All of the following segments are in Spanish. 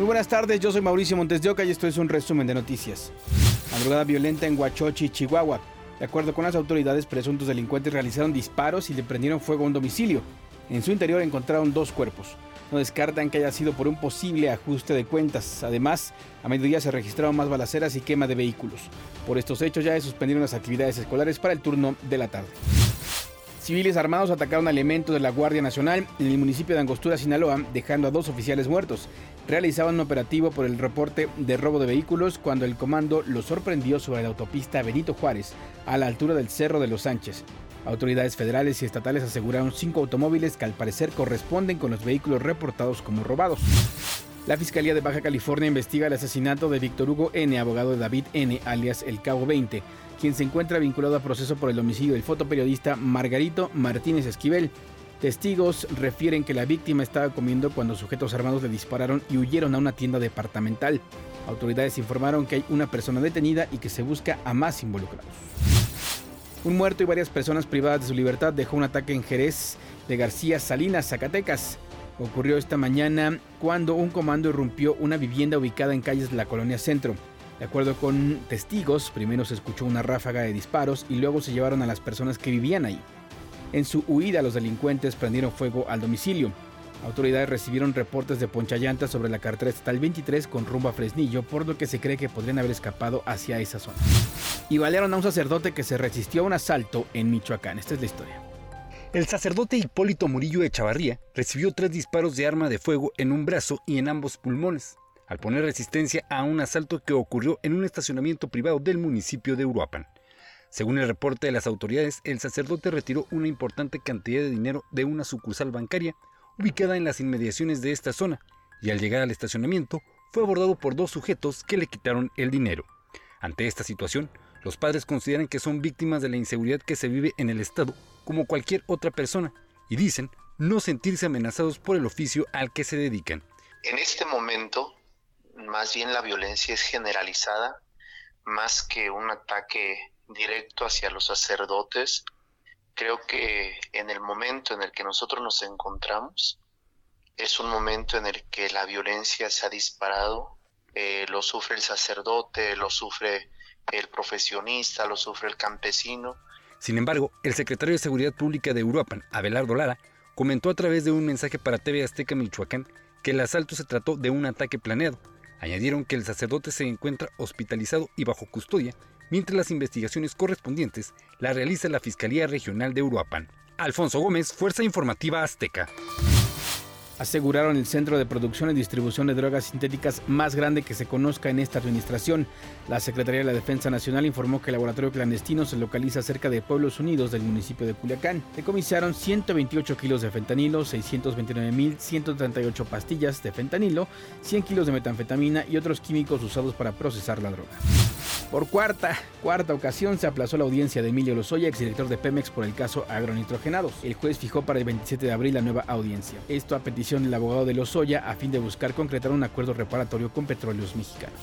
Muy buenas tardes, yo soy Mauricio Montes de Oca y esto es un resumen de noticias. Madrugada violenta en Huachochi, Chihuahua. De acuerdo con las autoridades, presuntos delincuentes realizaron disparos y le prendieron fuego a un domicilio. En su interior encontraron dos cuerpos. No descartan que haya sido por un posible ajuste de cuentas. Además, a mediodía se registraron más balaceras y quema de vehículos. Por estos hechos ya se suspendieron las actividades escolares para el turno de la tarde. Civiles armados atacaron elementos de la Guardia Nacional en el municipio de Angostura, Sinaloa, dejando a dos oficiales muertos. Realizaban un operativo por el reporte de robo de vehículos cuando el comando los sorprendió sobre la autopista Benito Juárez, a la altura del Cerro de los Sánchez. Autoridades federales y estatales aseguraron cinco automóviles que al parecer corresponden con los vehículos reportados como robados. La Fiscalía de Baja California investiga el asesinato de Víctor Hugo N., abogado de David N., alias El Cabo 20, quien se encuentra vinculado a proceso por el homicidio del fotoperiodista Margarito Martínez Esquivel. Testigos refieren que la víctima estaba comiendo cuando sujetos armados le dispararon y huyeron a una tienda departamental. Autoridades informaron que hay una persona detenida y que se busca a más involucrados. Un muerto y varias personas privadas de su libertad dejó un ataque en Jerez de García Salinas, Zacatecas ocurrió esta mañana cuando un comando irrumpió una vivienda ubicada en calles de la colonia Centro. De acuerdo con testigos, primero se escuchó una ráfaga de disparos y luego se llevaron a las personas que vivían ahí. En su huida, los delincuentes prendieron fuego al domicilio. Autoridades recibieron reportes de ponchallantas sobre la carretera estatal 23 con rumbo a Fresnillo, por lo que se cree que podrían haber escapado hacia esa zona. Y balearon a un sacerdote que se resistió a un asalto en Michoacán. Esta es la historia. El sacerdote Hipólito Murillo de Chavarría recibió tres disparos de arma de fuego en un brazo y en ambos pulmones, al poner resistencia a un asalto que ocurrió en un estacionamiento privado del municipio de Uruapan. Según el reporte de las autoridades, el sacerdote retiró una importante cantidad de dinero de una sucursal bancaria ubicada en las inmediaciones de esta zona, y al llegar al estacionamiento fue abordado por dos sujetos que le quitaron el dinero. Ante esta situación, los padres consideran que son víctimas de la inseguridad que se vive en el Estado como cualquier otra persona y dicen no sentirse amenazados por el oficio al que se dedican. En este momento, más bien la violencia es generalizada, más que un ataque directo hacia los sacerdotes. Creo que en el momento en el que nosotros nos encontramos, es un momento en el que la violencia se ha disparado, eh, lo sufre el sacerdote, lo sufre el profesionista, lo sufre el campesino. Sin embargo, el secretario de Seguridad Pública de Uruapan, Abelardo Lara, comentó a través de un mensaje para TV Azteca Michoacán que el asalto se trató de un ataque planeado. Añadieron que el sacerdote se encuentra hospitalizado y bajo custodia, mientras las investigaciones correspondientes las realiza la Fiscalía Regional de Uruapan. Alfonso Gómez, Fuerza Informativa Azteca aseguraron el centro de producción y distribución de drogas sintéticas más grande que se conozca en esta administración. La Secretaría de la Defensa Nacional informó que el laboratorio clandestino se localiza cerca de Pueblos Unidos del municipio de Culiacán. Decomisaron 128 kilos de fentanilo, 629.138 pastillas de fentanilo, 100 kilos de metanfetamina y otros químicos usados para procesar la droga. Por cuarta, cuarta ocasión se aplazó la audiencia de Emilio Lozoya, exdirector de Pemex, por el caso agronitrogenados. El juez fijó para el 27 de abril la nueva audiencia. Esto a petición del abogado de Lozoya a fin de buscar concretar un acuerdo reparatorio con petróleos mexicanos.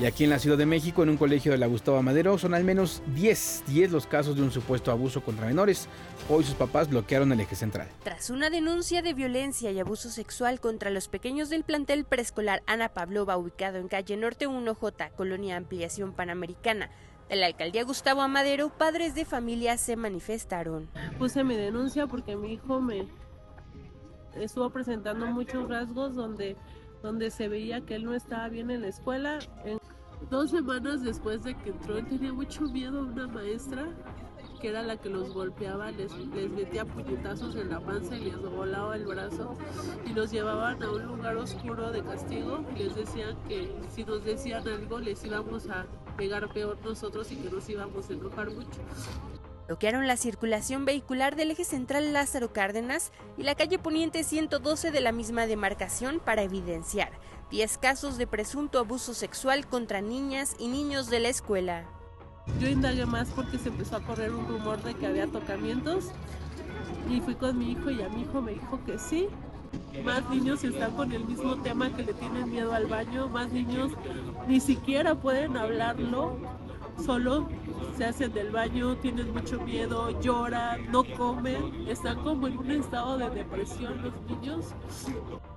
Y aquí en la Ciudad de México, en un colegio de la Gustavo Madero, son al menos 10, 10 los casos de un supuesto abuso contra menores. Hoy sus papás bloquearon el eje central. Tras una denuncia de violencia y abuso sexual contra los pequeños del plantel preescolar Ana Pavlova, ubicado en calle Norte 1J, Colonia Ampliación Panamericana, de la alcaldía Gustavo Amadero, padres de familia se manifestaron. Puse mi denuncia porque mi hijo me estuvo presentando muchos rasgos donde donde se veía que él no estaba bien en la escuela. dos semanas después de que entró, él tenía mucho miedo a una maestra que era la que los golpeaba, les, les metía puñetazos en la panza y les volaba el brazo y los llevaban a un lugar oscuro de castigo les decían que si nos decían algo les íbamos a pegar peor nosotros y que nos íbamos a enojar mucho bloquearon la circulación vehicular del eje central Lázaro Cárdenas y la calle Poniente 112 de la misma demarcación para evidenciar 10 casos de presunto abuso sexual contra niñas y niños de la escuela. Yo indagué más porque se empezó a correr un rumor de que había tocamientos y fui con mi hijo y a mi hijo me dijo que sí. Más niños están con el mismo tema que le tienen miedo al baño, más niños ni siquiera pueden hablarlo solo, se hacen del baño, tienen mucho miedo, lloran, no comen, están como en un estado de depresión los niños.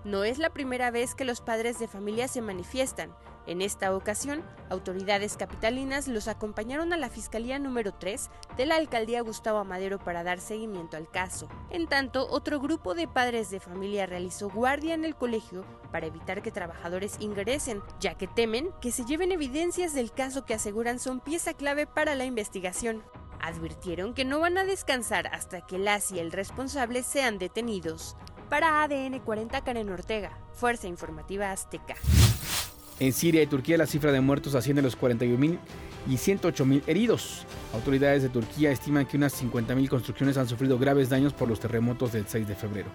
No es la primera vez que los padres de familia se manifiestan. En esta ocasión, autoridades capitalinas los acompañaron a la Fiscalía número 3 de la Alcaldía Gustavo Amadero para dar seguimiento al caso. En tanto, otro grupo de padres de familia realizó guardia en el colegio para evitar que trabajadores ingresen, ya que temen que se lleven evidencias del caso que aseguran son pieza clave para la investigación. Advirtieron que no van a descansar hasta que las y el responsable sean detenidos. Para ADN 40 Karen Ortega, Fuerza Informativa Azteca. En Siria y Turquía la cifra de muertos asciende a los 41.000 y 108.000 heridos. Autoridades de Turquía estiman que unas 50.000 construcciones han sufrido graves daños por los terremotos del 6 de febrero.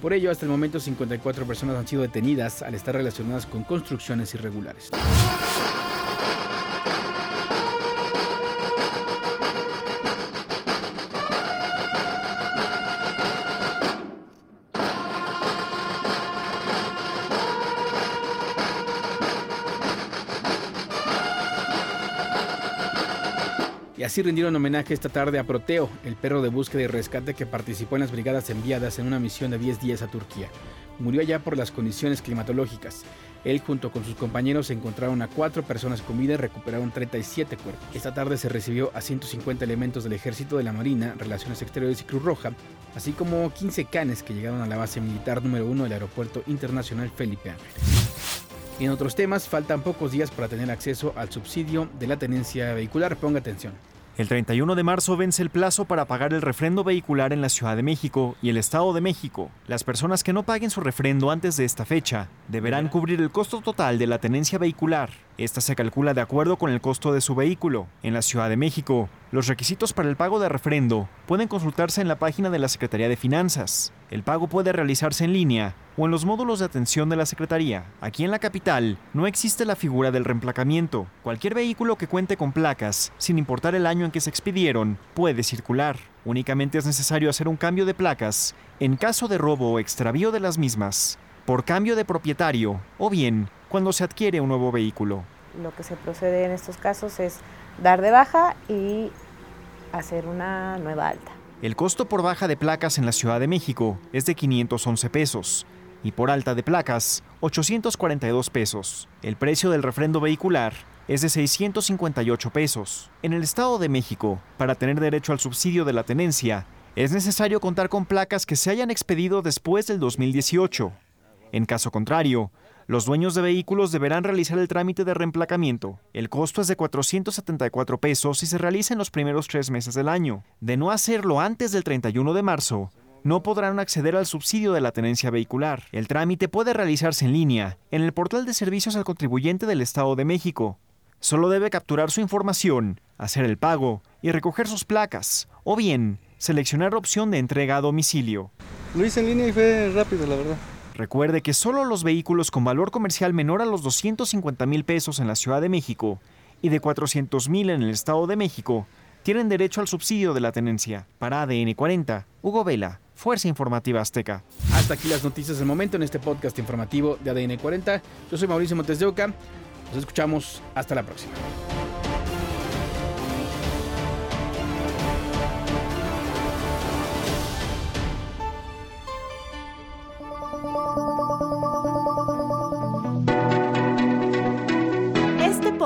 Por ello, hasta el momento 54 personas han sido detenidas al estar relacionadas con construcciones irregulares. Así rindieron homenaje esta tarde a Proteo, el perro de búsqueda y rescate que participó en las brigadas enviadas en una misión de 10 días a Turquía. Murió allá por las condiciones climatológicas. Él junto con sus compañeros encontraron a cuatro personas con vida y recuperaron 37 cuerpos. Esta tarde se recibió a 150 elementos del Ejército de la Marina, Relaciones Exteriores y Cruz Roja, así como 15 canes que llegaron a la base militar número 1 del Aeropuerto Internacional Felipe Ángeles. En otros temas, faltan pocos días para tener acceso al subsidio de la tenencia vehicular. Ponga atención. El 31 de marzo vence el plazo para pagar el refrendo vehicular en la Ciudad de México y el Estado de México. Las personas que no paguen su refrendo antes de esta fecha deberán cubrir el costo total de la tenencia vehicular. Esta se calcula de acuerdo con el costo de su vehículo. En la Ciudad de México, los requisitos para el pago de refrendo pueden consultarse en la página de la Secretaría de Finanzas. El pago puede realizarse en línea o en los módulos de atención de la Secretaría. Aquí en la capital no existe la figura del reemplacamiento. Cualquier vehículo que cuente con placas, sin importar el año en que se expidieron, puede circular. Únicamente es necesario hacer un cambio de placas en caso de robo o extravío de las mismas, por cambio de propietario o bien cuando se adquiere un nuevo vehículo. Lo que se procede en estos casos es dar de baja y hacer una nueva alta. El costo por baja de placas en la Ciudad de México es de 511 pesos y por alta de placas 842 pesos. El precio del refrendo vehicular es de 658 pesos. En el Estado de México, para tener derecho al subsidio de la tenencia, es necesario contar con placas que se hayan expedido después del 2018. En caso contrario, los dueños de vehículos deberán realizar el trámite de reemplacamiento. El costo es de 474 pesos y se realiza en los primeros tres meses del año. De no hacerlo antes del 31 de marzo, no podrán acceder al subsidio de la tenencia vehicular. El trámite puede realizarse en línea, en el portal de servicios al contribuyente del Estado de México. Solo debe capturar su información, hacer el pago y recoger sus placas, o bien seleccionar la opción de entrega a domicilio. Lo hice en línea y fue rápido, la verdad. Recuerde que solo los vehículos con valor comercial menor a los 250 mil pesos en la Ciudad de México y de 400 mil en el Estado de México tienen derecho al subsidio de la tenencia. Para ADN 40, Hugo Vela, Fuerza Informativa Azteca. Hasta aquí las noticias del momento en este podcast informativo de ADN 40. Yo soy Mauricio Montes de Oca. Nos escuchamos. Hasta la próxima.